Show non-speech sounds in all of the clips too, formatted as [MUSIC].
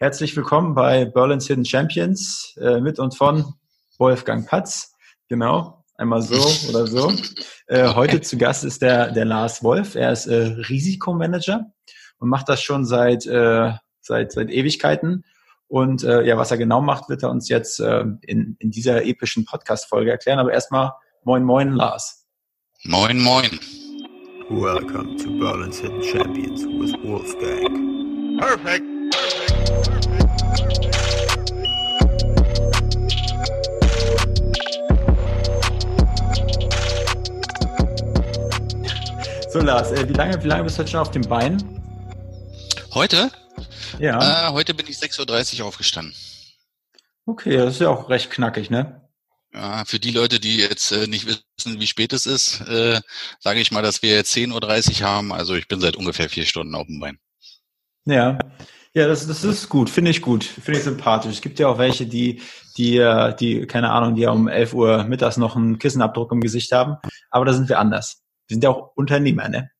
Herzlich willkommen bei Berlin's Hidden Champions äh, mit und von Wolfgang Patz. Genau, einmal so oder so. Äh, heute zu Gast ist der, der Lars Wolf. Er ist äh, Risikomanager und macht das schon seit, äh, seit, seit Ewigkeiten. Und äh, ja, was er genau macht, wird er uns jetzt äh, in, in dieser epischen Podcast-Folge erklären. Aber erstmal moin moin, Lars. Moin moin. Welcome to Berlin's Hidden Champions with Wolfgang. Perfect. So Lars, äh, wie lange, wie lange bist du jetzt schon auf dem Bein? Heute? Ja. Äh, heute bin ich 6.30 Uhr aufgestanden. Okay, das ist ja auch recht knackig, ne? Ja, für die Leute, die jetzt äh, nicht wissen, wie spät es ist, äh, sage ich mal, dass wir jetzt 10.30 Uhr haben. Also ich bin seit ungefähr vier Stunden auf dem Bein. Ja. Ja, das, das ist gut, finde ich gut, finde ich sympathisch. Es gibt ja auch welche, die, die, äh, die, keine Ahnung, die um 11 Uhr mittags noch einen Kissenabdruck im Gesicht haben. Aber da sind wir anders. Wir sind ja auch Unternehmer, ne?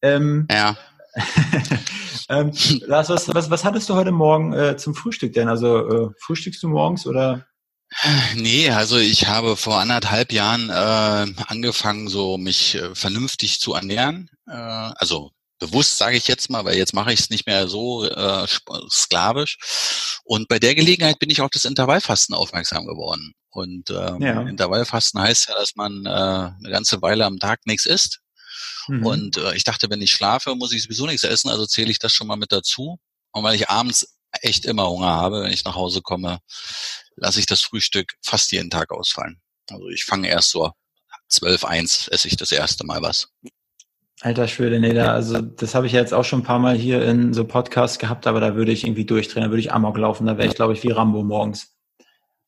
Ähm, Ja. [LAUGHS] ähm, Lars, was, was, was hattest du heute Morgen äh, zum Frühstück denn? Also äh, frühstückst du morgens oder? Nee, also ich habe vor anderthalb Jahren äh, angefangen, so mich äh, vernünftig zu ernähren. Äh, also bewusst sage ich jetzt mal, weil jetzt mache ich es nicht mehr so äh, sklavisch. Und bei der Gelegenheit bin ich auf das Intervallfasten aufmerksam geworden. Und ähm, Ja. Intervallfasten heißt ja, dass man äh, eine ganze Weile am Tag nichts isst. Mhm. Und äh, ich dachte, wenn ich schlafe, muss ich sowieso nichts essen, also zähle ich das schon mal mit dazu. Und weil ich abends echt immer Hunger habe, wenn ich nach Hause komme, lasse ich das Frühstück fast jeden Tag ausfallen. Also ich fange erst so 12, 1 esse ich das erste Mal was. Alter Schwede, nee, da, also das habe ich ja jetzt auch schon ein paar Mal hier in so Podcasts gehabt, aber da würde ich irgendwie durchdrehen, da würde ich Amok laufen, da wäre ich, glaube ich, wie Rambo morgens.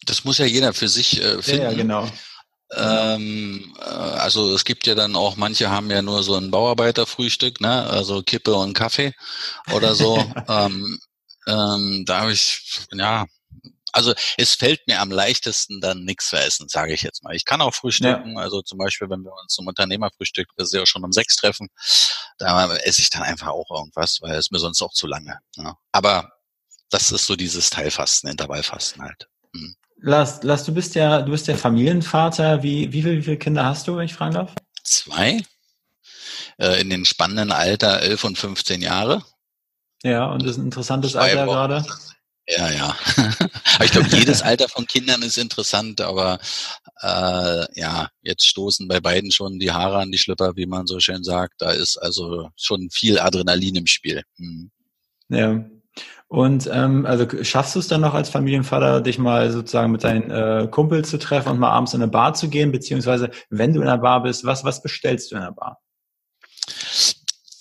Das muss ja jeder für sich äh, Ja, finden. ja, genau. Ähm, äh, also es gibt ja dann auch, manche haben ja nur so ein Bauarbeiterfrühstück, ne? Also Kippe und Kaffee oder so. [LAUGHS] ähm, ähm, da habe ich, ja, also es fällt mir am leichtesten dann nichts zu essen, sage ich jetzt mal. Ich kann auch frühstücken, also zum Beispiel, wenn wir uns zum Unternehmerfrühstück, das ist ja schon um sechs treffen, da esse ich dann einfach auch irgendwas, weil es mir sonst auch zu lange. Ne? Aber das ist so dieses Teilfasten, Intervallfasten halt. Lars, Lars, du bist ja, du bist ja Familienvater. Wie, wie, viel, wie viele Kinder hast du, wenn ich fragen darf? Zwei äh, in den spannenden Alter 11 und 15 Jahre. Ja, und das ist ein interessantes Zwei Alter Wochen. gerade. Ja, ja. [LAUGHS] aber ich glaube, jedes Alter von Kindern ist interessant, aber äh, ja, jetzt stoßen bei beiden schon die Haare an die Schlüpper, wie man so schön sagt. Da ist also schon viel Adrenalin im Spiel. Hm. Ja. Und ähm, also schaffst du es dann noch als Familienvater, dich mal sozusagen mit deinen äh, Kumpels zu treffen und mal abends in eine Bar zu gehen, beziehungsweise wenn du in einer Bar bist, was, was bestellst du in der Bar?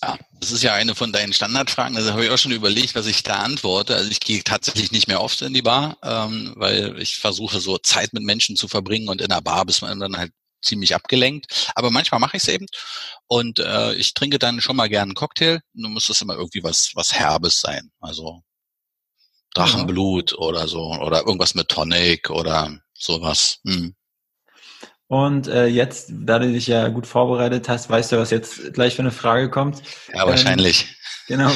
Ja, das ist ja eine von deinen Standardfragen. Also habe ich auch schon überlegt, was ich da antworte. Also ich gehe tatsächlich nicht mehr oft in die Bar, ähm, weil ich versuche so Zeit mit Menschen zu verbringen und in der Bar bist man dann halt ziemlich abgelenkt. Aber manchmal mache ich es eben und äh, ich trinke dann schon mal gerne einen Cocktail. Nun muss das immer irgendwie was was Herbes sein. Also Drachenblut oder so oder irgendwas mit Tonic oder sowas. Hm. Und äh, jetzt, da du dich ja gut vorbereitet hast, weißt du, was jetzt gleich für eine Frage kommt. Ja, wahrscheinlich. Genau.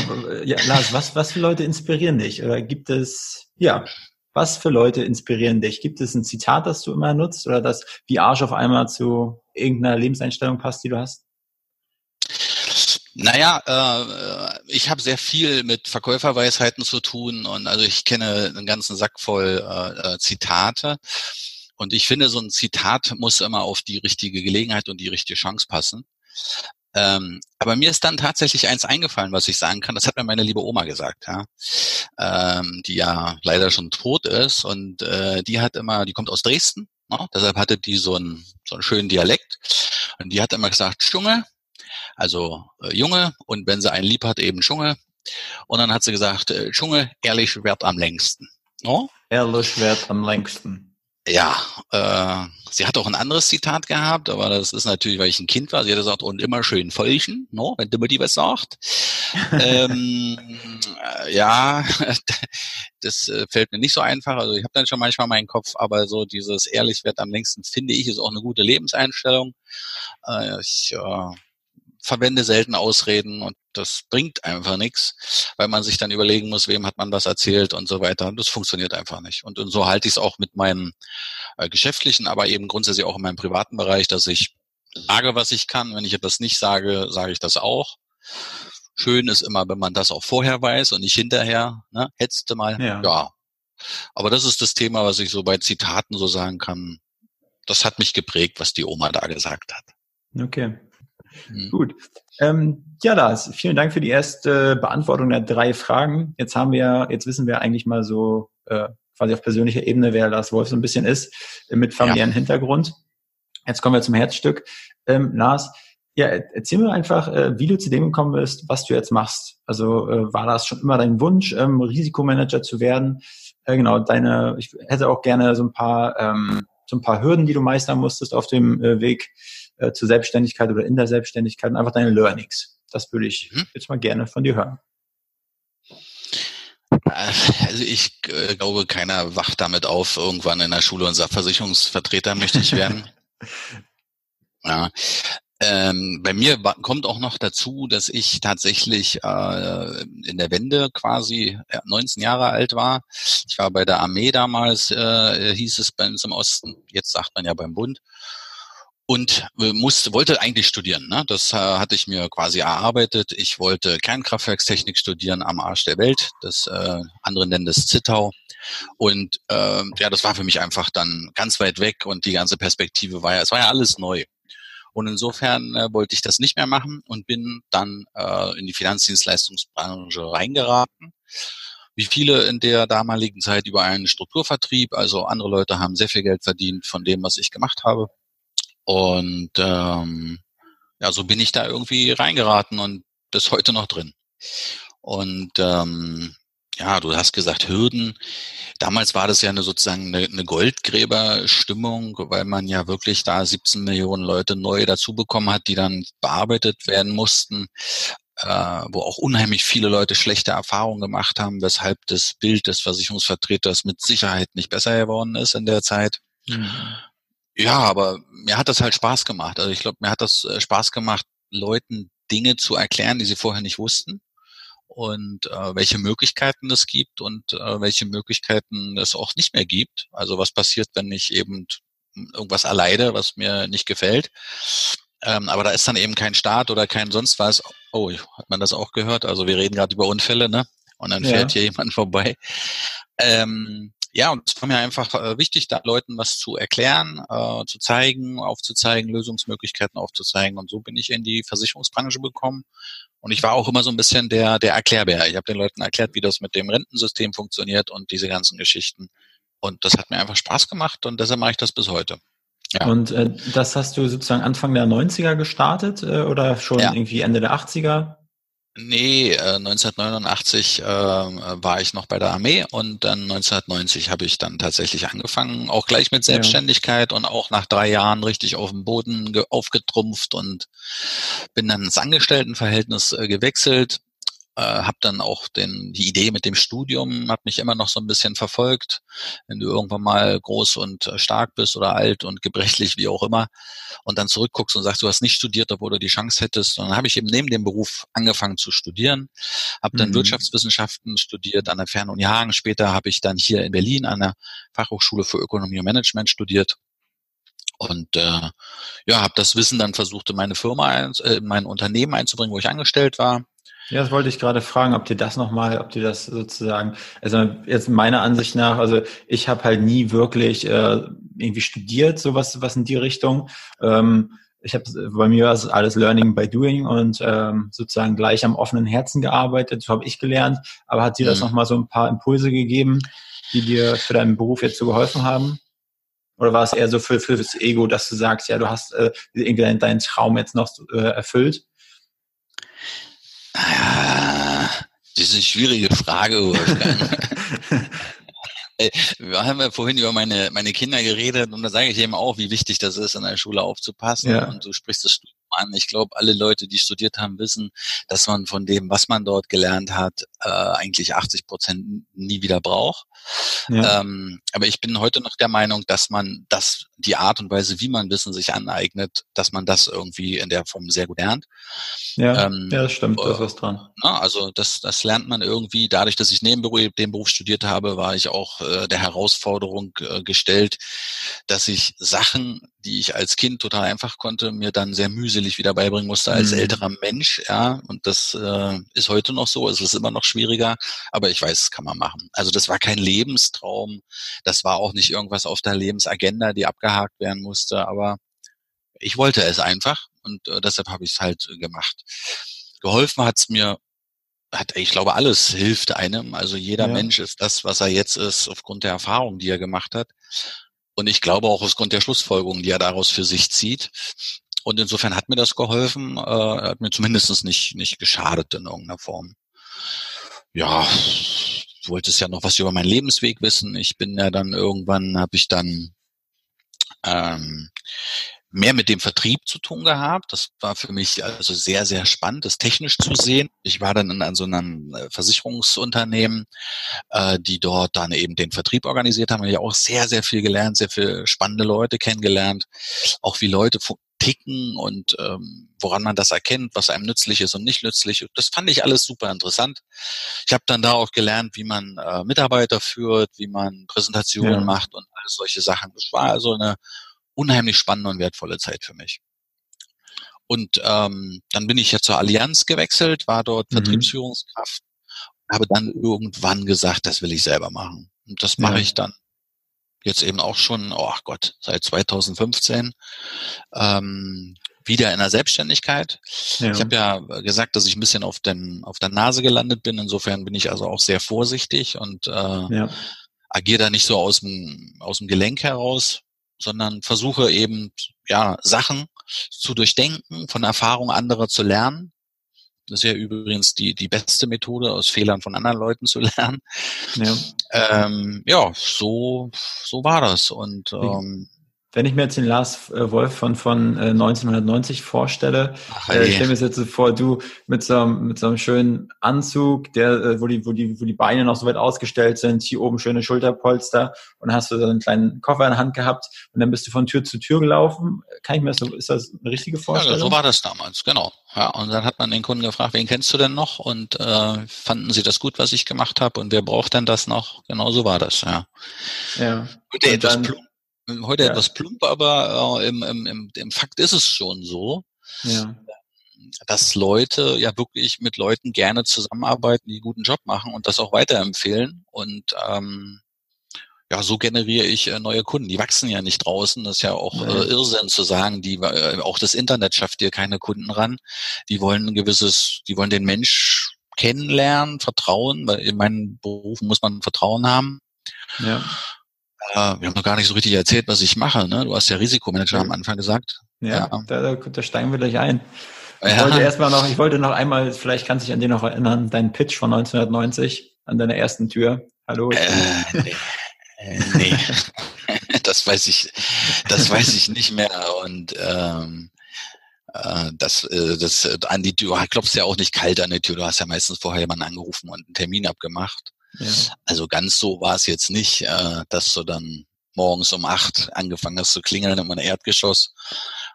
Ja, Lars, was, was für Leute inspirieren dich? Oder gibt es, ja, was für Leute inspirieren dich? Gibt es ein Zitat, das du immer nutzt oder das wie Arsch auf einmal zu irgendeiner Lebenseinstellung passt, die du hast? Naja, äh, ich habe sehr viel mit Verkäuferweisheiten zu tun und also ich kenne einen ganzen Sack voll äh, äh, Zitate. Und ich finde, so ein Zitat muss immer auf die richtige Gelegenheit und die richtige Chance passen. Ähm, aber mir ist dann tatsächlich eins eingefallen, was ich sagen kann. Das hat mir meine liebe Oma gesagt, ja, ähm, die ja leider schon tot ist und äh, die hat immer, die kommt aus Dresden, ne? deshalb hatte die so einen so einen schönen Dialekt und die hat immer gesagt, Junge, also äh, Junge und wenn sie einen lieb hat, eben Junge. Und dann hat sie gesagt, äh, Junge, ehrlich wert am längsten. No? Ehrlich wert am längsten. Ja, äh, sie hat auch ein anderes Zitat gehabt, aber das ist natürlich, weil ich ein Kind war. Sie hat gesagt, und immer schön folgen, no, wenn Mutti was sagt. [LAUGHS] ähm, äh, ja, [LAUGHS] das äh, fällt mir nicht so einfach. Also ich habe dann schon manchmal meinen Kopf, aber so dieses ehrlich wert am längsten finde ich ist auch eine gute Lebenseinstellung. Äh, ich äh, verwende selten Ausreden und das bringt einfach nichts, weil man sich dann überlegen muss, wem hat man was erzählt und so weiter. Das funktioniert einfach nicht. Und, und so halte ich es auch mit meinem äh, geschäftlichen, aber eben grundsätzlich auch in meinem privaten Bereich, dass ich sage, was ich kann. Wenn ich etwas nicht sage, sage ich das auch. Schön ist immer, wenn man das auch vorher weiß und nicht hinterher, ne, hetzte mal. Ja. ja. Aber das ist das Thema, was ich so bei Zitaten so sagen kann. Das hat mich geprägt, was die Oma da gesagt hat. Okay. Mhm. Gut. Ähm, ja, Lars, vielen Dank für die erste Beantwortung der drei Fragen. Jetzt haben wir, jetzt wissen wir eigentlich mal so äh, quasi auf persönlicher Ebene, wer Lars Wolf so ein bisschen ist, äh, mit familiären ja. Hintergrund. Jetzt kommen wir zum Herzstück. Ähm, Lars, ja, erzähl mir einfach, äh, wie du zu dem gekommen bist, was du jetzt machst. Also äh, war das schon immer dein Wunsch, ähm, Risikomanager zu werden? Äh, genau, deine, ich hätte auch gerne so ein paar, ähm, so ein paar Hürden, die du meistern musstest auf dem äh, Weg äh, zur Selbstständigkeit oder in der Selbstständigkeit und einfach deine Learnings. Das würde ich mhm. jetzt mal gerne von dir hören. Also ich äh, glaube, keiner wacht damit auf, irgendwann in der Schule und sagt, Versicherungsvertreter möchte ich werden. [LAUGHS] ja. Ähm, bei mir kommt auch noch dazu, dass ich tatsächlich äh, in der Wende quasi 19 Jahre alt war. Ich war bei der Armee damals, äh, hieß es bei uns im Osten, jetzt sagt man ja beim Bund und äh, musste, wollte eigentlich studieren. Ne? Das äh, hatte ich mir quasi erarbeitet. Ich wollte Kernkraftwerkstechnik studieren am Arsch der Welt. Das äh, andere nennen das Zittau. Und äh, ja, das war für mich einfach dann ganz weit weg und die ganze Perspektive war ja, es war ja alles neu. Und insofern äh, wollte ich das nicht mehr machen und bin dann äh, in die Finanzdienstleistungsbranche reingeraten. Wie viele in der damaligen Zeit über einen Strukturvertrieb. Also andere Leute haben sehr viel Geld verdient von dem, was ich gemacht habe. Und ähm, ja, so bin ich da irgendwie reingeraten und bis heute noch drin. Und ähm, ja, du hast gesagt Hürden. Damals war das ja eine, sozusagen eine, eine Goldgräberstimmung, weil man ja wirklich da 17 Millionen Leute neu dazu bekommen hat, die dann bearbeitet werden mussten, äh, wo auch unheimlich viele Leute schlechte Erfahrungen gemacht haben, weshalb das Bild des Versicherungsvertreters mit Sicherheit nicht besser geworden ist in der Zeit. Mhm. Ja, aber mir hat das halt Spaß gemacht. Also ich glaube, mir hat das äh, Spaß gemacht, Leuten Dinge zu erklären, die sie vorher nicht wussten und äh, welche Möglichkeiten es gibt und äh, welche Möglichkeiten es auch nicht mehr gibt. Also was passiert, wenn ich eben irgendwas erleide, was mir nicht gefällt. Ähm, aber da ist dann eben kein Staat oder kein sonst was. Oh, hat man das auch gehört? Also wir reden gerade über Unfälle, ne? Und dann ja. fährt hier jemand [LAUGHS] vorbei. Ähm, ja, und es war mir einfach äh, wichtig, da Leuten was zu erklären, äh, zu zeigen, aufzuzeigen, Lösungsmöglichkeiten aufzuzeigen. Und so bin ich in die Versicherungsbranche gekommen. Und ich war auch immer so ein bisschen der, der Erklärbär. Ich habe den Leuten erklärt, wie das mit dem Rentensystem funktioniert und diese ganzen Geschichten. Und das hat mir einfach Spaß gemacht und deshalb mache ich das bis heute. Ja. Und äh, das hast du sozusagen Anfang der 90er gestartet äh, oder schon ja. irgendwie Ende der 80er? Nee, äh, 1989 äh, war ich noch bei der Armee und dann 1990 habe ich dann tatsächlich angefangen, auch gleich mit Selbstständigkeit ja. und auch nach drei Jahren richtig auf dem Boden aufgetrumpft und bin dann ins Angestelltenverhältnis äh, gewechselt äh, habe dann auch den, die Idee mit dem Studium hat mich immer noch so ein bisschen verfolgt. Wenn du irgendwann mal groß und äh, stark bist oder alt und gebrechlich, wie auch immer, und dann zurückguckst und sagst, du hast nicht studiert, obwohl du die Chance hättest. Und dann habe ich eben neben dem Beruf angefangen zu studieren, habe dann mhm. Wirtschaftswissenschaften studiert an der Fernuni Hagen. Später habe ich dann hier in Berlin an der Fachhochschule für Ökonomie und Management studiert und äh, ja, habe das Wissen dann versucht, in meine Firma, äh, in mein Unternehmen einzubringen, wo ich angestellt war. Ja, das wollte ich gerade fragen, ob dir das nochmal, ob dir das sozusagen, also jetzt meiner Ansicht nach, also ich habe halt nie wirklich äh, irgendwie studiert, sowas was in die Richtung. Ähm, ich habe bei mir ist alles Learning by Doing und ähm, sozusagen gleich am offenen Herzen gearbeitet, so habe ich gelernt. Aber hat dir das mhm. nochmal so ein paar Impulse gegeben, die dir für deinen Beruf jetzt so geholfen haben? Oder war es eher so für, für das Ego, dass du sagst, ja, du hast äh, irgendwie deinen Traum jetzt noch äh, erfüllt? Ah, das ist eine schwierige Frage, Wolfgang. [LAUGHS] Äh, wir haben ja vorhin über meine, meine Kinder geredet und da sage ich eben auch, wie wichtig das ist, in der Schule aufzupassen. Ja. Und du sprichst das an. Ich glaube, alle Leute, die studiert haben, wissen, dass man von dem, was man dort gelernt hat, äh, eigentlich 80 Prozent nie wieder braucht. Ja. Ähm, aber ich bin heute noch der Meinung, dass man das, die Art und Weise, wie man Wissen sich aneignet, dass man das irgendwie in der Form sehr gut lernt. Ja, ähm, ja das stimmt, da ist was dran. Na, also das, das lernt man irgendwie. Dadurch, dass ich neben dem Beruf studiert habe, war ich auch äh, der Herausforderung äh, gestellt, dass ich Sachen, die ich als Kind total einfach konnte, mir dann sehr mühselig wieder beibringen musste als mhm. älterer Mensch. Ja, und das äh, ist heute noch so. Es ist immer noch schwieriger, aber ich weiß, das kann man machen. Also das war kein Lebenstraum. Das war auch nicht irgendwas auf der Lebensagenda, die abgehakt werden musste. Aber ich wollte es einfach und äh, deshalb habe ich es halt gemacht. Geholfen hat es mir hat, ich glaube, alles hilft einem. Also jeder ja. Mensch ist das, was er jetzt ist, aufgrund der Erfahrung, die er gemacht hat. Und ich glaube auch aufgrund der Schlussfolgerungen, die er daraus für sich zieht. Und insofern hat mir das geholfen, äh, hat mir zumindest nicht, nicht geschadet in irgendeiner Form. Ja, du wolltest ja noch was über meinen Lebensweg wissen. Ich bin ja dann irgendwann, habe ich dann ähm, mehr mit dem Vertrieb zu tun gehabt. Das war für mich also sehr, sehr spannend, das technisch zu sehen. Ich war dann in, so einem äh, Versicherungsunternehmen, äh, die dort dann eben den Vertrieb organisiert haben. Ich habe auch sehr, sehr viel gelernt, sehr viele spannende Leute kennengelernt, auch wie Leute ticken und ähm, woran man das erkennt, was einem nützlich ist und nicht nützlich. Das fand ich alles super interessant. Ich habe dann da auch gelernt, wie man äh, Mitarbeiter führt, wie man Präsentationen ja. macht und alles solche Sachen. Das war also eine unheimlich spannende und wertvolle Zeit für mich. Und ähm, dann bin ich ja zur Allianz gewechselt, war dort mhm. Vertriebsführungskraft, habe dann irgendwann gesagt, das will ich selber machen. Und das mache ja. ich dann jetzt eben auch schon, oh Gott, seit 2015 ähm, wieder in der Selbstständigkeit. Ja. Ich habe ja gesagt, dass ich ein bisschen auf, den, auf der Nase gelandet bin. Insofern bin ich also auch sehr vorsichtig und äh, ja. agiere da nicht so aus dem, aus dem Gelenk heraus, sondern versuche eben ja Sachen zu durchdenken, von Erfahrung anderer zu lernen. Das ist ja übrigens die, die beste Methode, aus Fehlern von anderen Leuten zu [LAUGHS] lernen. Ja, ähm, ja so, so war das. Und ähm, wenn ich mir jetzt den Lars äh, Wolf von, von 1990 äh, vorstelle, Ach, äh, ich stelle mir jetzt so vor, du mit so, einem, mit so einem schönen Anzug, der, wo, die, wo, die, wo die Beine noch so weit ausgestellt sind, hier oben schöne Schulterpolster und hast du so einen kleinen Koffer in der Hand gehabt und dann bist du von Tür zu Tür gelaufen. Kann ich mir das so, ist das eine richtige Vorstellung? Ja, so war das damals, genau. Ja, und dann hat man den Kunden gefragt, wen kennst du denn noch? Und äh, fanden sie das gut, was ich gemacht habe? Und wer braucht denn das noch? Genau so war das, ja. Ja. Gut, etwas plump Heute ja. etwas plump, aber äh, im, im, im, im Fakt ist es schon so, ja. dass Leute ja wirklich mit Leuten gerne zusammenarbeiten, die einen guten Job machen und das auch weiterempfehlen. Und ähm, ja, so generiere ich äh, neue Kunden. Die wachsen ja nicht draußen. Das ist ja auch äh, Irrsinn zu sagen, die äh, auch das Internet schafft dir keine Kunden ran. Die wollen ein gewisses, die wollen den Mensch kennenlernen, vertrauen, weil in meinen Berufen muss man Vertrauen haben. Ja. Äh, wir haben noch gar nicht so richtig erzählt, was ich mache. Ne? Du hast ja Risikomanager am Anfang gesagt. Ja, ja. Da, da steigen wir gleich ein. Ich ja. wollte erstmal noch, ich wollte noch einmal, vielleicht kannst du dich an den noch erinnern, deinen Pitch von 1990 an deiner ersten Tür. Hallo. Äh, nee. Äh, nee. [LAUGHS] das weiß ich, das weiß ich nicht mehr. Und ähm, äh, das, äh, das an die Tür, du klopfst ja auch nicht kalt an die Tür. Du hast ja meistens vorher jemanden angerufen und einen Termin abgemacht. Ja. Also ganz so war es jetzt nicht, äh, dass du dann morgens um acht angefangen hast zu klingeln in meinem Erdgeschoss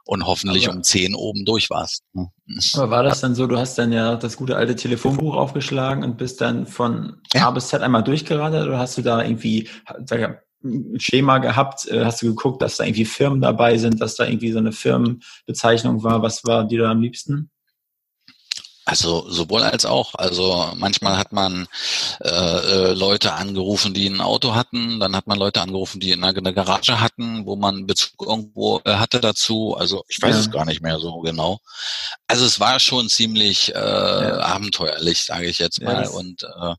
und hoffentlich aber, um zehn oben durch warst. Ne? Aber war das dann so, du hast dann ja das gute alte Telefonbuch aufgeschlagen und bist dann von ja. A bis Z einmal durchgeradet oder hast du da irgendwie sag ein Schema gehabt? Äh, hast du geguckt, dass da irgendwie Firmen dabei sind, dass da irgendwie so eine Firmenbezeichnung war? Was war dir da am liebsten? Also sowohl als auch. Also manchmal hat man äh, äh, Leute angerufen, die ein Auto hatten, dann hat man Leute angerufen, die in einer, eine Garage hatten, wo man Bezug irgendwo äh, hatte dazu. Also ich weiß ja. es gar nicht mehr so genau. Also es war schon ziemlich äh, ja. abenteuerlich, sage ich jetzt mal. Ja, Und äh,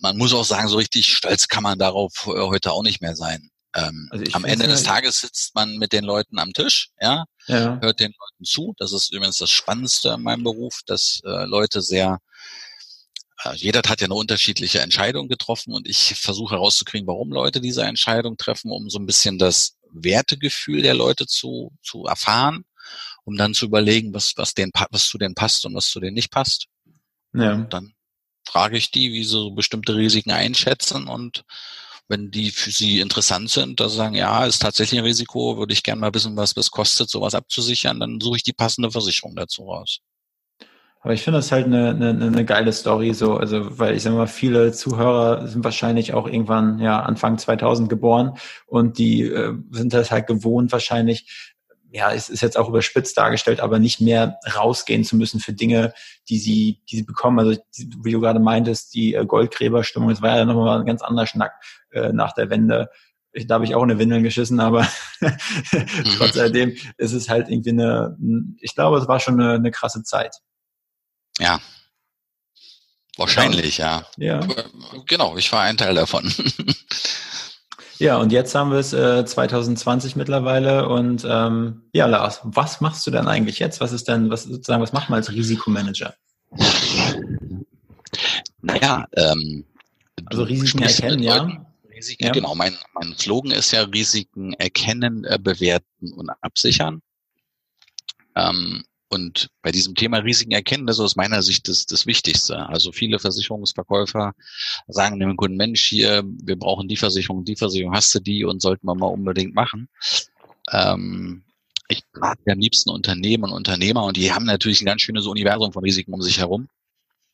man muss auch sagen, so richtig stolz kann man darauf äh, heute auch nicht mehr sein. Ähm, also am Ende des Tages sitzt man mit den Leuten am Tisch, ja, ja, hört den Leuten zu. Das ist übrigens das Spannendste in meinem Beruf, dass äh, Leute sehr äh, jeder hat ja eine unterschiedliche Entscheidung getroffen und ich versuche herauszukriegen, warum Leute diese Entscheidung treffen, um so ein bisschen das Wertegefühl der Leute zu, zu erfahren, um dann zu überlegen, was, was, denen, was zu denen passt und was zu denen nicht passt. Ja. Und dann frage ich die, wie sie so bestimmte Risiken einschätzen und wenn die für sie interessant sind, sie sagen, ja, ist tatsächlich ein Risiko, würde ich gerne mal wissen, was es kostet, sowas abzusichern, dann suche ich die passende Versicherung dazu raus. Aber ich finde das halt eine, eine, eine geile Story, so, also, weil ich sage mal, viele Zuhörer sind wahrscheinlich auch irgendwann, ja, Anfang 2000 geboren und die äh, sind das halt gewohnt, wahrscheinlich, ja, es ist jetzt auch überspitzt dargestellt, aber nicht mehr rausgehen zu müssen für Dinge, die sie, die sie bekommen. Also, wie du gerade meintest, die äh, Goldgräberstimmung, es war ja nochmal ein ganz anderer Schnack äh, nach der Wende. Ich, da habe ich auch eine Windeln geschissen, aber [LAUGHS] trotz alledem ist es halt irgendwie eine, ich glaube, es war schon eine, eine krasse Zeit. Ja. Wahrscheinlich, ja. Ja. Genau, ich war ein Teil davon. [LAUGHS] Ja, und jetzt haben wir es äh, 2020 mittlerweile und ähm, ja, Lars, was machst du denn eigentlich jetzt? Was ist denn, was sozusagen, was macht man als Risikomanager? Naja, ähm, also Risiken erkennen, ja. Risiken, ja. Genau, mein, mein Slogan ist ja Risiken erkennen, äh, bewerten und absichern. Ähm, und bei diesem Thema Risiken erkennen, das ist aus meiner Sicht das, das Wichtigste. Also viele Versicherungsverkäufer sagen dem Kunden, Mensch, hier, wir brauchen die Versicherung, die Versicherung, hast du die und sollten wir mal unbedingt machen. Ähm, ich mag am liebsten Unternehmen und Unternehmer und die haben natürlich ein ganz schönes Universum von Risiken um sich herum.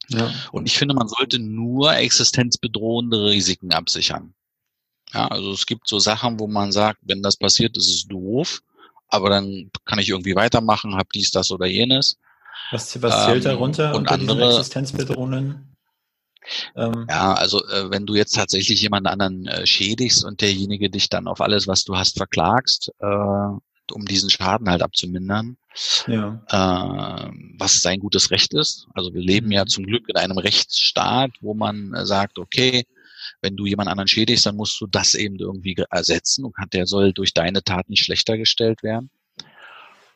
Ja. Und ich finde, man sollte nur existenzbedrohende Risiken absichern. Ja, also es gibt so Sachen, wo man sagt, wenn das passiert, ist es doof aber dann kann ich irgendwie weitermachen, habe dies, das oder jenes. Was, was zählt ähm, darunter und andere Existenzbedrohungen? Ähm, ja, also äh, wenn du jetzt tatsächlich jemand anderen äh, schädigst und derjenige dich dann auf alles, was du hast, verklagst, äh, um diesen Schaden halt abzumindern, ja. äh, was sein gutes Recht ist. Also wir leben ja mhm. zum Glück in einem Rechtsstaat, wo man äh, sagt, okay, wenn du jemand anderen schädigst, dann musst du das eben irgendwie ersetzen und der soll durch deine Tat nicht schlechter gestellt werden.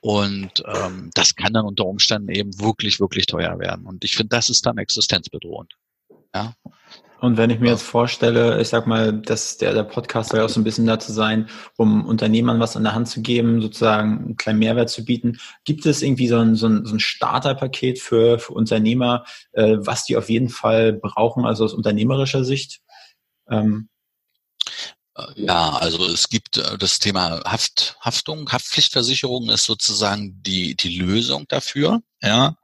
Und ähm, das kann dann unter Umständen eben wirklich, wirklich teuer werden. Und ich finde, das ist dann existenzbedrohend. Ja. Und wenn ich mir jetzt vorstelle, ich sag mal, dass der, der Podcast soll ja auch so ein bisschen dazu sein, um Unternehmern was an der Hand zu geben, sozusagen einen kleinen Mehrwert zu bieten. Gibt es irgendwie so ein, so ein, so ein Starterpaket für, für Unternehmer, äh, was die auf jeden Fall brauchen, also aus unternehmerischer Sicht? Ähm, äh, ja, also es gibt äh, das Thema Haft, Haftung, Haftpflichtversicherung ist sozusagen die, die Lösung dafür, ja.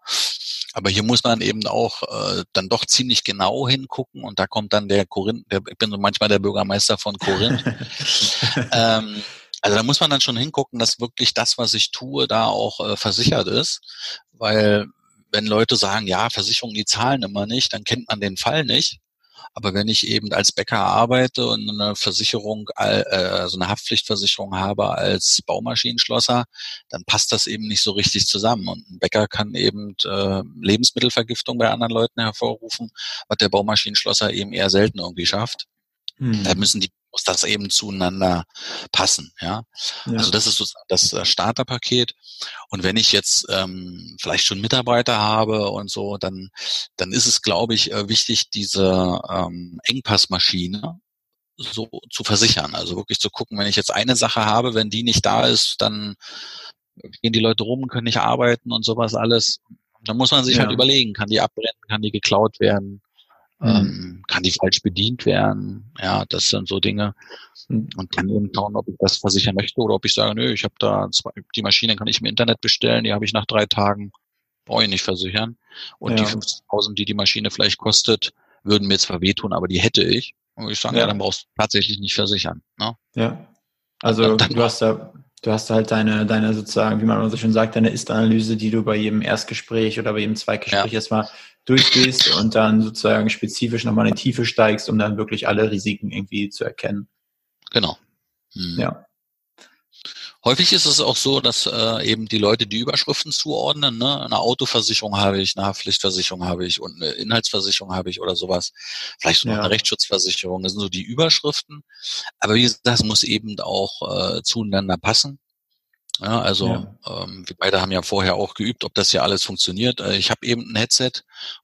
Aber hier muss man eben auch äh, dann doch ziemlich genau hingucken und da kommt dann der Korinth, der, ich bin so manchmal der Bürgermeister von Korinth. [LAUGHS] ähm, also da muss man dann schon hingucken, dass wirklich das, was ich tue, da auch äh, versichert ist, weil wenn Leute sagen, ja, Versicherungen, die zahlen immer nicht, dann kennt man den Fall nicht. Aber wenn ich eben als Bäcker arbeite und eine Versicherung, äh, so eine Haftpflichtversicherung habe als Baumaschinenschlosser, dann passt das eben nicht so richtig zusammen. Und ein Bäcker kann eben äh, Lebensmittelvergiftung bei anderen Leuten hervorrufen, was der Baumaschinenschlosser eben eher selten irgendwie schafft. Da müssen die muss das eben zueinander passen. Ja? ja. Also das ist sozusagen das äh, Starterpaket. Und wenn ich jetzt ähm, vielleicht schon Mitarbeiter habe und so, dann, dann ist es, glaube ich, äh, wichtig, diese ähm, Engpassmaschine so zu versichern. Also wirklich zu gucken, wenn ich jetzt eine Sache habe, wenn die nicht da ist, dann gehen die Leute rum, können nicht arbeiten und sowas alles. Dann muss man sich ja. halt überlegen, kann die abbrennen, kann die geklaut werden, Mhm. Ähm, kann die falsch bedient werden? Ja, das sind so Dinge. Mhm. Und dann eben schauen, ob ich das versichern möchte oder ob ich sage, nö, ich habe da zwei, die Maschine kann ich im Internet bestellen, die habe ich nach drei Tagen, brauche ich nicht versichern. Und ja. die 50.000, die die Maschine vielleicht kostet, würden mir zwar wehtun, aber die hätte ich. Und ich sage, ja. ja, dann brauchst du tatsächlich nicht versichern. Ne? Ja. Also dann, du hast da Du hast halt deine, deine sozusagen, wie man so schön sagt, deine Ist-Analyse, die du bei jedem Erstgespräch oder bei jedem Zweitgespräch ja. erstmal durchgehst und dann sozusagen spezifisch nochmal in die Tiefe steigst, um dann wirklich alle Risiken irgendwie zu erkennen. Genau. Hm. Ja. Häufig ist es auch so, dass äh, eben die Leute die Überschriften zuordnen. Ne? Eine Autoversicherung habe ich, eine Haftpflichtversicherung habe ich und eine Inhaltsversicherung habe ich oder sowas. Vielleicht noch ja. eine Rechtsschutzversicherung. Das sind so die Überschriften. Aber wie gesagt, das muss eben auch äh, zueinander passen. Ja, also ja. Ähm, wir beide haben ja vorher auch geübt, ob das ja alles funktioniert. Äh, ich habe eben ein Headset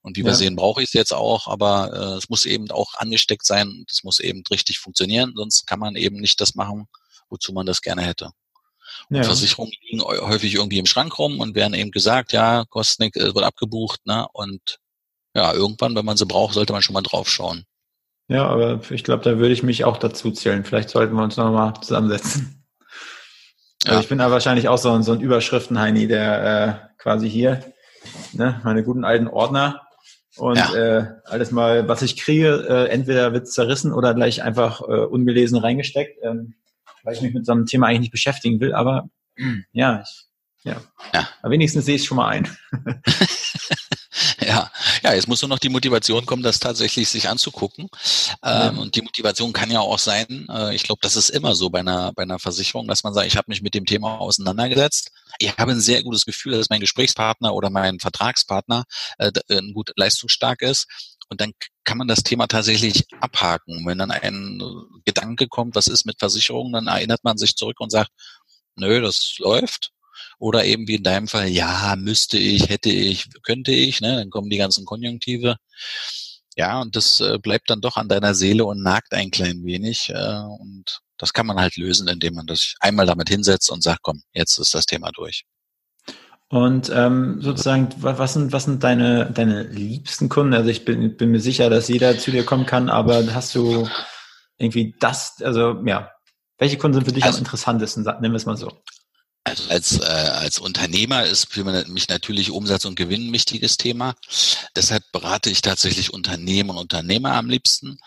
und wie ja. wir sehen, brauche ich es jetzt auch, aber äh, es muss eben auch angesteckt sein. Es muss eben richtig funktionieren, sonst kann man eben nicht das machen, wozu man das gerne hätte. Ja. Versicherungen liegen häufig irgendwie im Schrank rum und werden eben gesagt, ja, kostet nichts, wird abgebucht, ne? Und ja, irgendwann, wenn man sie braucht, sollte man schon mal drauf schauen. Ja, aber ich glaube, da würde ich mich auch dazu zählen. Vielleicht sollten wir uns nochmal zusammensetzen. Ja. Also ich bin da wahrscheinlich auch so ein, so ein Überschriften-Heini, der äh, quasi hier, ne, meine guten alten Ordner und ja. äh, alles mal, was ich kriege, äh, entweder wird zerrissen oder gleich einfach äh, ungelesen reingesteckt, ähm, weil ich mich mit so einem Thema eigentlich nicht beschäftigen will. Aber ja, ich, ja. ja. Aber wenigstens sehe ich es schon mal ein. [LAUGHS] [LAUGHS] Ja, ja, jetzt muss nur noch die Motivation kommen, das tatsächlich sich anzugucken. Ähm, ja. Und die Motivation kann ja auch sein, äh, ich glaube, das ist immer so bei einer, bei einer Versicherung, dass man sagt, ich habe mich mit dem Thema auseinandergesetzt. Ich habe ein sehr gutes Gefühl, dass mein Gesprächspartner oder mein Vertragspartner äh, äh gut leistungsstark ist. Und dann kann man das Thema tatsächlich abhaken. Wenn dann ein Gedanke kommt, was ist mit Versicherungen, dann erinnert man sich zurück und sagt, nö, das läuft. Oder eben wie in deinem Fall, ja, müsste ich, hätte ich, könnte ich, ne? dann kommen die ganzen Konjunktive. Ja, und das äh, bleibt dann doch an deiner Seele und nagt ein klein wenig. Äh, und das kann man halt lösen, indem man das einmal damit hinsetzt und sagt, komm, jetzt ist das Thema durch. Und ähm, sozusagen, was sind, was sind deine, deine liebsten Kunden? Also ich bin, bin mir sicher, dass jeder zu dir kommen kann, aber hast du irgendwie das, also ja, welche Kunden sind für dich also, am interessantesten? Nehmen wir es mal so. Also als, äh, als Unternehmer ist für mich natürlich Umsatz und Gewinn ein wichtiges Thema. Deshalb berate ich tatsächlich Unternehmen und Unternehmer am liebsten,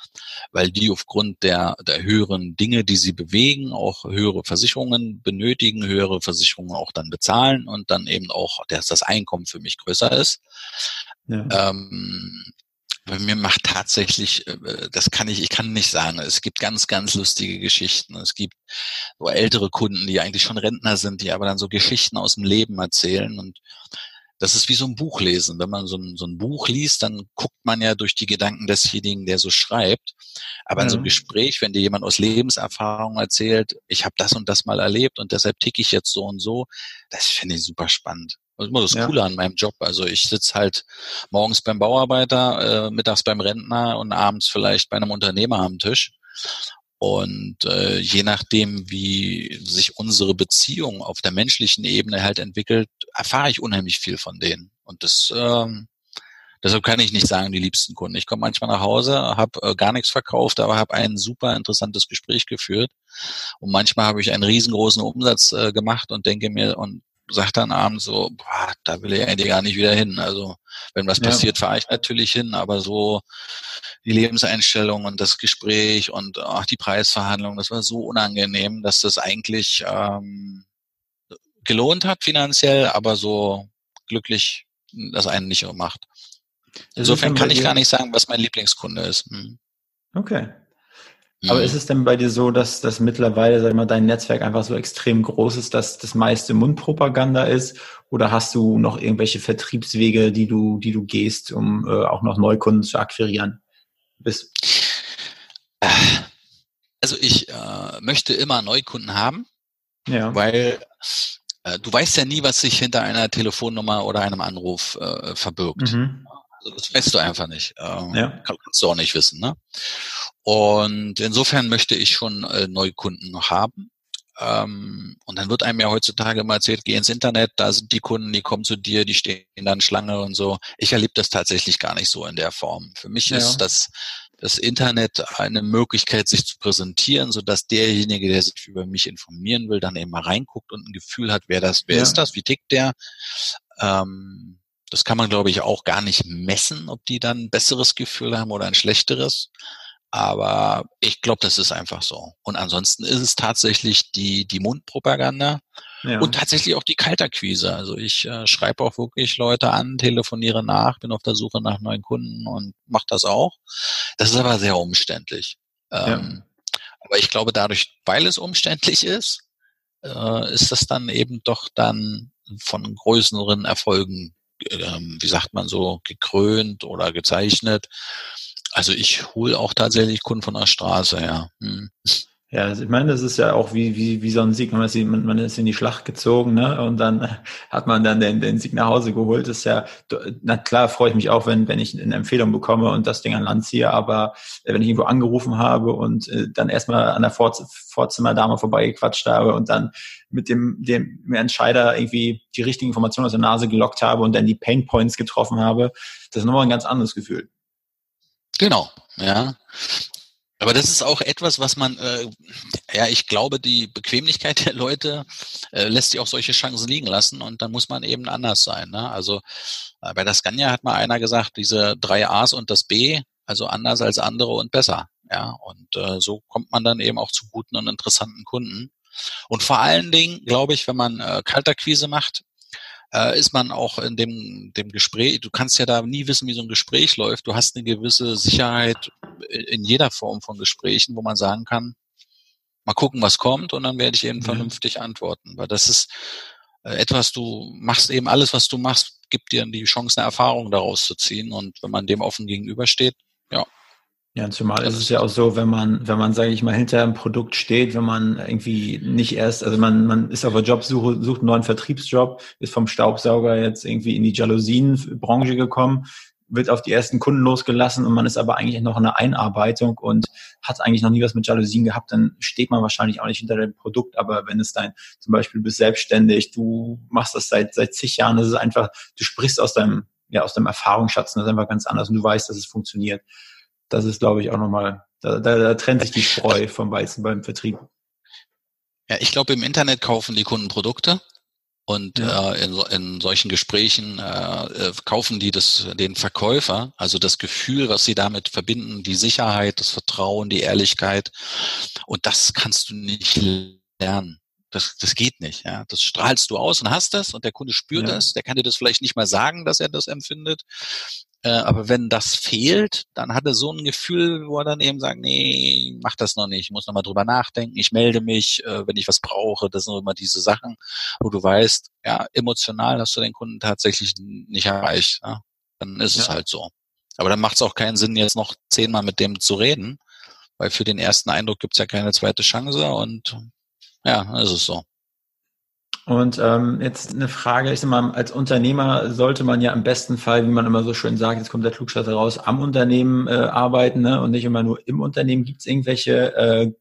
weil die aufgrund der, der höheren Dinge, die sie bewegen, auch höhere Versicherungen benötigen, höhere Versicherungen auch dann bezahlen und dann eben auch, dass das Einkommen für mich größer ist. Ja. Ähm, bei mir macht tatsächlich, äh, das kann ich, ich kann nicht sagen. Es gibt ganz, ganz lustige Geschichten. Es gibt so ältere Kunden, die eigentlich schon Rentner sind, die aber dann so Geschichten aus dem Leben erzählen und das ist wie so ein Buch lesen. Wenn man so ein, so ein Buch liest, dann guckt man ja durch die Gedanken desjenigen, der so schreibt. Aber in so einem mhm. Gespräch, wenn dir jemand aus Lebenserfahrung erzählt, ich habe das und das mal erlebt und deshalb ticke ich jetzt so und so, das finde ich super spannend. Das ist immer das ja. Coole an meinem Job. Also ich sitze halt morgens beim Bauarbeiter, äh, mittags beim Rentner und abends vielleicht bei einem Unternehmer am Tisch. Und äh, je nachdem, wie sich unsere Beziehung auf der menschlichen Ebene halt entwickelt, erfahre ich unheimlich viel von denen. Und das ähm, deshalb kann ich nicht sagen, die liebsten Kunden. Ich komme manchmal nach Hause, habe äh, gar nichts verkauft, aber habe ein super interessantes Gespräch geführt. Und manchmal habe ich einen riesengroßen Umsatz äh, gemacht und denke mir, und sagt dann abends so, boah, da will ich eigentlich gar nicht wieder hin. Also wenn was passiert, ja. fahre ich natürlich hin, aber so die Lebenseinstellung und das Gespräch und auch die Preisverhandlung, das war so unangenehm, dass das eigentlich ähm, gelohnt hat finanziell, aber so glücklich das einen nicht macht. Insofern kann ich gar nicht sagen, was mein Lieblingskunde ist. Hm. Okay. Aber mhm. ist es denn bei dir so, dass das mittlerweile, sag mal, dein Netzwerk einfach so extrem groß ist, dass das meiste Mundpropaganda ist? Oder hast du noch irgendwelche Vertriebswege, die du, die du gehst, um äh, auch noch Neukunden zu akquirieren? Bis also ich äh, möchte immer Neukunden haben, ja. weil äh, du weißt ja nie, was sich hinter einer Telefonnummer oder einem Anruf äh, verbirgt. Mhm. Also das weißt du einfach nicht. Ähm, ja. Kannst du auch nicht wissen. Ne? Und insofern möchte ich schon äh, Neukunden noch haben. Ähm, und dann wird einem ja heutzutage mal erzählt, geh ins Internet, da sind die Kunden, die kommen zu dir, die stehen dann Schlange und so. Ich erlebe das tatsächlich gar nicht so in der Form. Für mich ja. ist das, das Internet eine Möglichkeit, sich zu präsentieren, so dass derjenige, der sich über mich informieren will, dann eben mal reinguckt und ein Gefühl hat, wer das, wer ja. ist das, wie tickt der. Ähm, das kann man, glaube ich, auch gar nicht messen, ob die dann ein besseres Gefühl haben oder ein schlechteres. Aber ich glaube, das ist einfach so. Und ansonsten ist es tatsächlich die, die Mundpropaganda ja. und tatsächlich auch die Kalterquise. Also ich äh, schreibe auch wirklich Leute an, telefoniere nach, bin auf der Suche nach neuen Kunden und mache das auch. Das ist aber sehr umständlich. Ähm, ja. Aber ich glaube, dadurch, weil es umständlich ist, äh, ist das dann eben doch dann von größeren Erfolgen ähm, wie sagt man so, gekrönt oder gezeichnet. Also ich hole auch tatsächlich Kunden von der Straße, ja. Hm. Ja, also ich meine, das ist ja auch wie, wie, wie so ein Sieg. Man ist, man ist in die Schlacht gezogen, ne? Und dann hat man dann den, den Sieg nach Hause geholt. Das ist ja, na klar, freue ich mich auch, wenn, wenn ich eine Empfehlung bekomme und das Ding an Land ziehe. Aber äh, wenn ich irgendwo angerufen habe und äh, dann erstmal an der Vor Vorzimmerdame vorbeigequatscht habe und dann mit dem, dem Entscheider irgendwie die richtigen Informationen aus der Nase gelockt habe und dann die Pain Points getroffen habe, das ist nochmal ein ganz anderes Gefühl. Genau, ja. Aber das ist auch etwas, was man, äh, ja, ich glaube, die Bequemlichkeit der Leute äh, lässt sich auch solche Chancen liegen lassen und dann muss man eben anders sein. Ne? Also äh, bei der Scania hat mal einer gesagt, diese drei A's und das B, also anders als andere und besser. Ja, und äh, so kommt man dann eben auch zu guten und interessanten Kunden. Und vor allen Dingen, glaube ich, wenn man äh, Kaltakquise macht, äh, ist man auch in dem, dem Gespräch, du kannst ja da nie wissen, wie so ein Gespräch läuft. Du hast eine gewisse Sicherheit in jeder Form von Gesprächen, wo man sagen kann, mal gucken, was kommt und dann werde ich eben mhm. vernünftig antworten. Weil das ist äh, etwas, du machst eben alles, was du machst, gibt dir die Chance, eine Erfahrung daraus zu ziehen. Und wenn man dem offen gegenübersteht, ja, zumal ist es ja auch so, wenn man, wenn man, sage ich mal, hinter einem Produkt steht, wenn man irgendwie nicht erst, also man, man ist auf der Jobsuche, sucht einen neuen Vertriebsjob, ist vom Staubsauger jetzt irgendwie in die Jalousienbranche gekommen, wird auf die ersten Kunden losgelassen und man ist aber eigentlich noch in der Einarbeitung und hat eigentlich noch nie was mit Jalousien gehabt, dann steht man wahrscheinlich auch nicht hinter dem Produkt. Aber wenn es dein, zum Beispiel, du bist selbstständig, du machst das seit, seit zig Jahren, das ist einfach, du sprichst aus deinem, ja, aus deinem Erfahrungsschatz das ist einfach ganz anders und du weißt, dass es funktioniert das ist, glaube ich, auch nochmal, da, da, da trennt sich die Spreu vom Weizen beim Vertrieb. Ja, ich glaube, im Internet kaufen die Kunden Produkte und ja. äh, in, in solchen Gesprächen äh, äh, kaufen die das, den Verkäufer, also das Gefühl, was sie damit verbinden, die Sicherheit, das Vertrauen, die Ehrlichkeit. Und das kannst du nicht lernen. Das, das geht nicht. Ja. Das strahlst du aus und hast das und der Kunde spürt ja. das. Der kann dir das vielleicht nicht mal sagen, dass er das empfindet. Äh, aber wenn das fehlt, dann hat er so ein Gefühl, wo er dann eben sagt, nee, mach das noch nicht, ich muss noch mal drüber nachdenken, ich melde mich, äh, wenn ich was brauche. Das sind immer diese Sachen, wo du weißt, ja, emotional hast du den Kunden tatsächlich nicht erreicht. Ja? Dann ist ja. es halt so. Aber dann macht es auch keinen Sinn, jetzt noch zehnmal mit dem zu reden, weil für den ersten Eindruck gibt's ja keine zweite Chance und ja, dann ist es so. Und ähm, jetzt eine Frage, ich sag mal, als Unternehmer sollte man ja im besten Fall, wie man immer so schön sagt, jetzt kommt der Klugscheißer raus, am Unternehmen äh, arbeiten ne? und nicht immer nur im Unternehmen. Gibt es irgendwelche äh,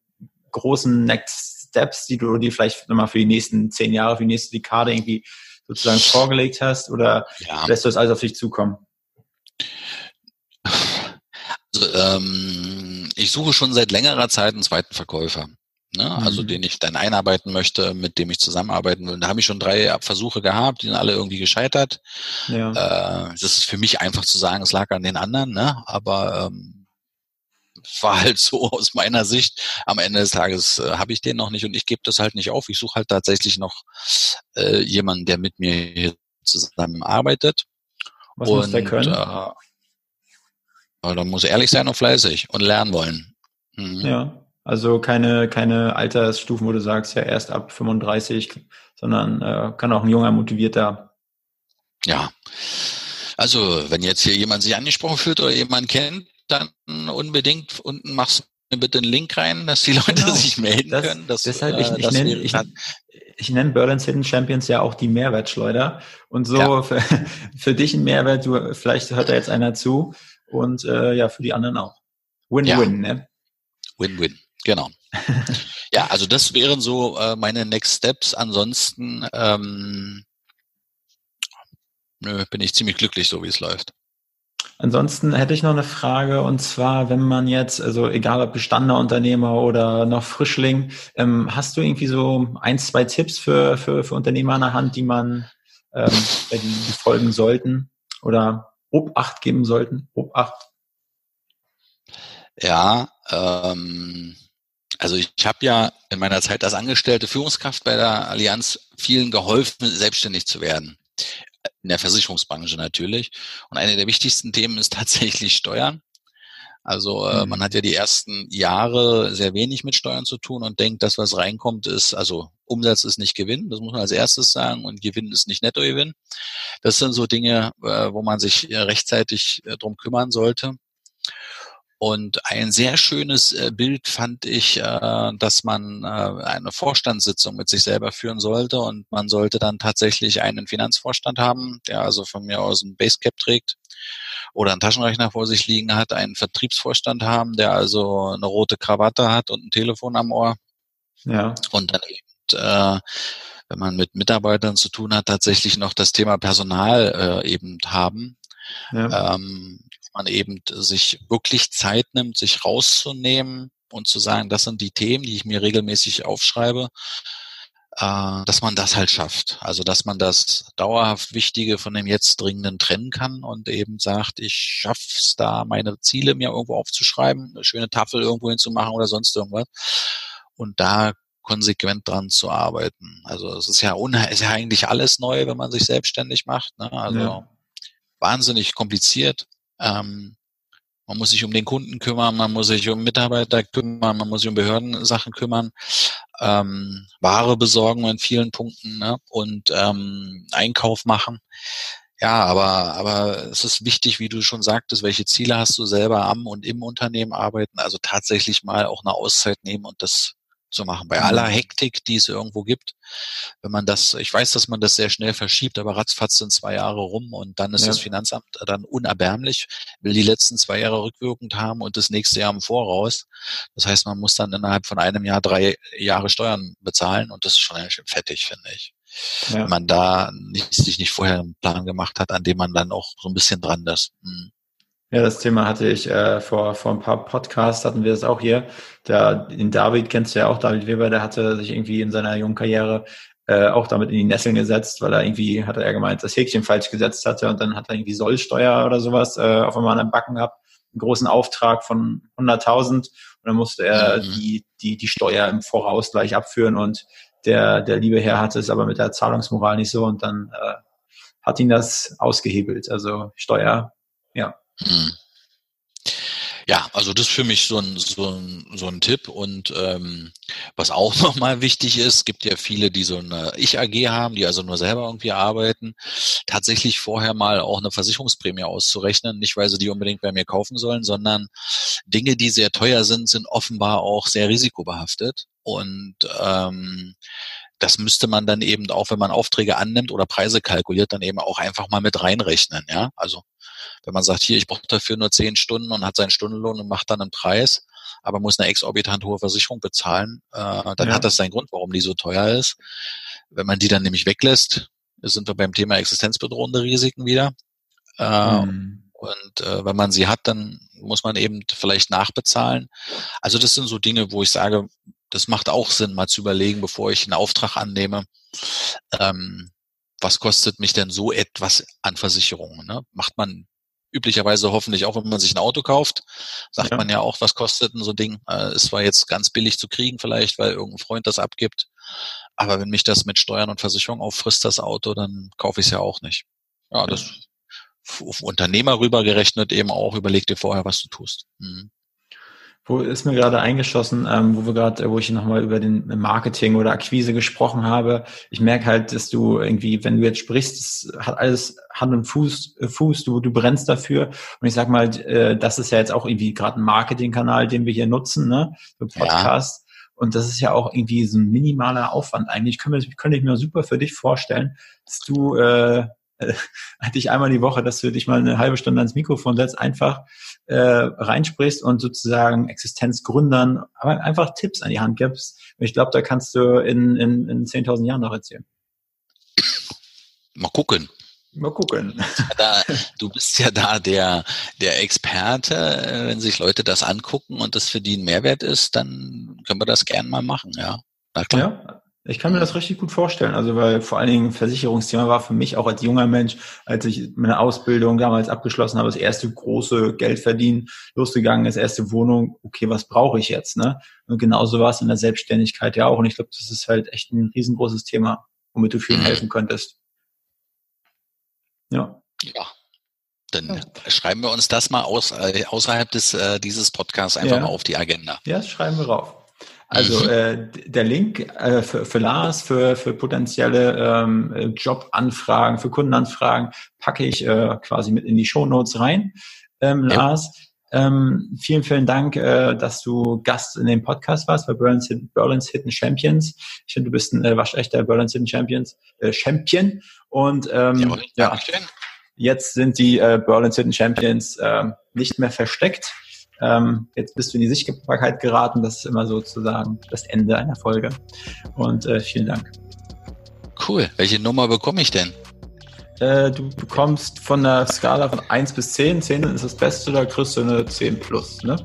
großen Next Steps, die du dir vielleicht nochmal für die nächsten zehn Jahre, für die nächste Dekade irgendwie sozusagen vorgelegt hast oder ja. lässt du das alles auf dich zukommen? Also, ähm, ich suche schon seit längerer Zeit einen zweiten Verkäufer ne? also mhm. den ich dann einarbeiten möchte, mit dem ich zusammenarbeiten will. Und da habe ich schon drei Versuche gehabt, die sind alle irgendwie gescheitert. Ja. Äh, das ist für mich einfach zu sagen, es lag an den anderen, ne? aber ähm, war halt so [LAUGHS] aus meiner Sicht. Am Ende des Tages äh, habe ich den noch nicht und ich gebe das halt nicht auf. Ich suche halt tatsächlich noch äh, jemanden, der mit mir hier zusammenarbeitet. Was und, muss der können? Äh, da muss ehrlich sein und fleißig und lernen wollen. Mhm. Ja. Also keine, keine Altersstufen, wo du sagst, ja erst ab 35, sondern äh, kann auch ein junger, motivierter. Ja. Also, wenn jetzt hier jemand sich angesprochen fühlt oder jemand kennt, dann unbedingt unten machst du bitte einen Link rein, dass die Leute genau. sich melden das, können. Dass, deshalb, ich, äh, ich nenne ich, ich nenn Berlin's Hidden Champions ja auch die Mehrwertschleuder. Und so ja. für, [LAUGHS] für dich ein Mehrwert, du, vielleicht hört da jetzt einer zu und äh, ja, für die anderen auch. Win-win, ja. ne? Win-win. Genau. [LAUGHS] ja, also das wären so äh, meine Next Steps. Ansonsten ähm, nö, bin ich ziemlich glücklich, so wie es läuft. Ansonsten hätte ich noch eine Frage und zwar, wenn man jetzt, also egal ob gestandener Unternehmer oder noch Frischling, ähm, hast du irgendwie so ein, zwei Tipps für, für, für Unternehmer an der Hand, die man ähm, die, die folgen sollten oder Obacht geben sollten? Obacht? Ja, ähm, also ich habe ja in meiner Zeit als angestellte Führungskraft bei der Allianz vielen geholfen, selbstständig zu werden. In der Versicherungsbranche natürlich. Und eine der wichtigsten Themen ist tatsächlich Steuern. Also äh, mhm. man hat ja die ersten Jahre sehr wenig mit Steuern zu tun und denkt, das, was reinkommt, ist, also Umsatz ist nicht Gewinn, das muss man als erstes sagen, und Gewinn ist nicht Nettogewinn. Das sind so Dinge, äh, wo man sich rechtzeitig äh, drum kümmern sollte. Und ein sehr schönes äh, Bild fand ich, äh, dass man äh, eine Vorstandssitzung mit sich selber führen sollte und man sollte dann tatsächlich einen Finanzvorstand haben, der also von mir aus ein Basecap trägt oder einen Taschenrechner vor sich liegen hat, einen Vertriebsvorstand haben, der also eine rote Krawatte hat und ein Telefon am Ohr. Ja. Und dann eben, wenn man mit Mitarbeitern zu tun hat, tatsächlich noch das Thema Personal eben haben. Ja. Ähm, dass man eben sich wirklich Zeit nimmt, sich rauszunehmen und zu sagen, das sind die Themen, die ich mir regelmäßig aufschreibe, äh, dass man das halt schafft. Also dass man das dauerhaft Wichtige von dem jetzt Dringenden trennen kann und eben sagt, ich schaff's da, meine Ziele mir irgendwo aufzuschreiben, eine schöne Tafel irgendwo hinzumachen oder sonst irgendwas. Und da konsequent dran zu arbeiten. Also es ist ja, ist ja eigentlich alles neu, wenn man sich selbstständig macht. Ne? Also ja. wahnsinnig kompliziert. Ähm, man muss sich um den Kunden kümmern, man muss sich um Mitarbeiter kümmern, man muss sich um Behördensachen kümmern, ähm, Ware besorgen in vielen Punkten ne? und ähm, Einkauf machen. Ja, aber, aber es ist wichtig, wie du schon sagtest, welche Ziele hast du selber am und im Unternehmen arbeiten. Also tatsächlich mal auch eine Auszeit nehmen und das zu machen. Bei aller mhm. Hektik, die es irgendwo gibt, wenn man das, ich weiß, dass man das sehr schnell verschiebt, aber ratzfatz sind zwei Jahre rum und dann ist ja. das Finanzamt dann unerbärmlich, will die letzten zwei Jahre rückwirkend haben und das nächste Jahr im Voraus. Das heißt, man muss dann innerhalb von einem Jahr drei Jahre Steuern bezahlen und das ist schon ganz schön fettig, finde ich. Ja. Wenn man da nicht, sich nicht vorher einen Plan gemacht hat, an dem man dann auch so ein bisschen dran ist. Hm. Ja, das Thema hatte ich äh, vor, vor ein paar Podcasts, hatten wir das auch hier. Der, den David kennst du ja auch, David Weber, der hatte sich irgendwie in seiner jungen Karriere äh, auch damit in die Nesseln gesetzt, weil er irgendwie, hatte er gemeint, das Häkchen falsch gesetzt hatte und dann hat er irgendwie Sollsteuer oder sowas äh, auf einmal an den Backen gehabt, einen großen Auftrag von 100.000 und dann musste er mhm. die, die, die Steuer im Voraus gleich abführen und der, der liebe Herr hatte es aber mit der Zahlungsmoral nicht so und dann äh, hat ihn das ausgehebelt. Also Steuer, ja, hm. Ja, also das ist für mich so ein, so ein, so ein Tipp. Und ähm, was auch [LAUGHS] nochmal wichtig ist, gibt ja viele, die so eine Ich-AG haben, die also nur selber irgendwie arbeiten, tatsächlich vorher mal auch eine Versicherungsprämie auszurechnen. Nicht, weil sie die unbedingt bei mir kaufen sollen, sondern Dinge, die sehr teuer sind, sind offenbar auch sehr risikobehaftet. Und ähm, das müsste man dann eben auch, wenn man Aufträge annimmt oder Preise kalkuliert, dann eben auch einfach mal mit reinrechnen. Ja, also wenn man sagt, hier, ich brauche dafür nur zehn Stunden und hat seinen Stundenlohn und macht dann einen Preis, aber muss eine exorbitant hohe Versicherung bezahlen, äh, dann ja. hat das seinen Grund, warum die so teuer ist. Wenn man die dann nämlich weglässt, sind wir beim Thema existenzbedrohende Risiken wieder. Äh, mhm. Und äh, wenn man sie hat, dann muss man eben vielleicht nachbezahlen. Also das sind so Dinge, wo ich sage, das macht auch Sinn, mal zu überlegen, bevor ich einen Auftrag annehme. Ähm, was kostet mich denn so etwas an Versicherungen? Ne? Macht man üblicherweise hoffentlich auch, wenn man sich ein Auto kauft, sagt ja. man ja auch, was kostet denn so ein Ding? Äh, es war jetzt ganz billig zu kriegen vielleicht, weil irgendein Freund das abgibt. Aber wenn mich das mit Steuern und Versicherung auffrisst, das Auto, dann kaufe ich es ja auch nicht. Ja, das auf Unternehmer rübergerechnet eben auch, überleg dir vorher, was du tust. Mhm wo ist mir gerade eingeschossen, ähm, wo wir gerade, wo ich nochmal über den Marketing oder Akquise gesprochen habe. Ich merke halt, dass du irgendwie, wenn du jetzt sprichst, das hat alles Hand und Fuß, äh, Fuß, du, du brennst dafür. Und ich sag mal, äh, das ist ja jetzt auch irgendwie gerade ein Marketingkanal, den wir hier nutzen, ne? Für Podcast. Ja. Und das ist ja auch irgendwie so ein minimaler Aufwand eigentlich. Könnte, könnte ich mir super für dich vorstellen, dass du äh, [LAUGHS] äh, dich einmal die Woche, dass du dich mal eine halbe Stunde ans Mikrofon setzt, einfach äh, reinsprichst und sozusagen Existenzgründern aber einfach Tipps an die Hand gibst. Ich glaube, da kannst du in, in, in 10.000 Jahren noch erzählen. Mal gucken. Mal gucken. Da, du bist ja da der, der Experte. Wenn sich Leute das angucken und das für die ein Mehrwert ist, dann können wir das gern mal machen, ja. Na klar. Ja, ich kann mir das richtig gut vorstellen. Also, weil vor allen Dingen Versicherungsthema war für mich auch als junger Mensch, als ich meine Ausbildung damals abgeschlossen habe, das erste große Geld verdienen, losgegangen ist, erste Wohnung. Okay, was brauche ich jetzt, ne? Und genauso war es in der Selbstständigkeit ja auch. Und ich glaube, das ist halt echt ein riesengroßes Thema, womit du vielen mhm. helfen könntest. Ja. Ja. Dann ja. schreiben wir uns das mal aus, äh, außerhalb des, äh, dieses Podcasts einfach ja. mal auf die Agenda. Ja, das schreiben wir rauf. Also mhm. äh, der Link äh, für, für Lars, für, für potenzielle ähm, Jobanfragen, für Kundenanfragen packe ich äh, quasi mit in die Show Notes rein. Ähm, ja. Lars, ähm, vielen, vielen Dank, äh, dass du Gast in dem Podcast warst bei Berlin's, Berlin's Hidden Champions. Ich finde, du bist ein äh, waschechter Berlin's Hidden Champions äh, Champion. Und ähm, Jawohl, ja, jetzt sind die äh, Berlin's Hidden Champions äh, nicht mehr versteckt ähm, jetzt bist du in die Sichtbarkeit geraten. Das ist immer sozusagen das Ende einer Folge. Und äh, vielen Dank. Cool. Welche Nummer bekomme ich denn? Äh, du bekommst von der Skala von 1 bis 10, 10 ist das Beste, da kriegst du eine 10 plus, ne?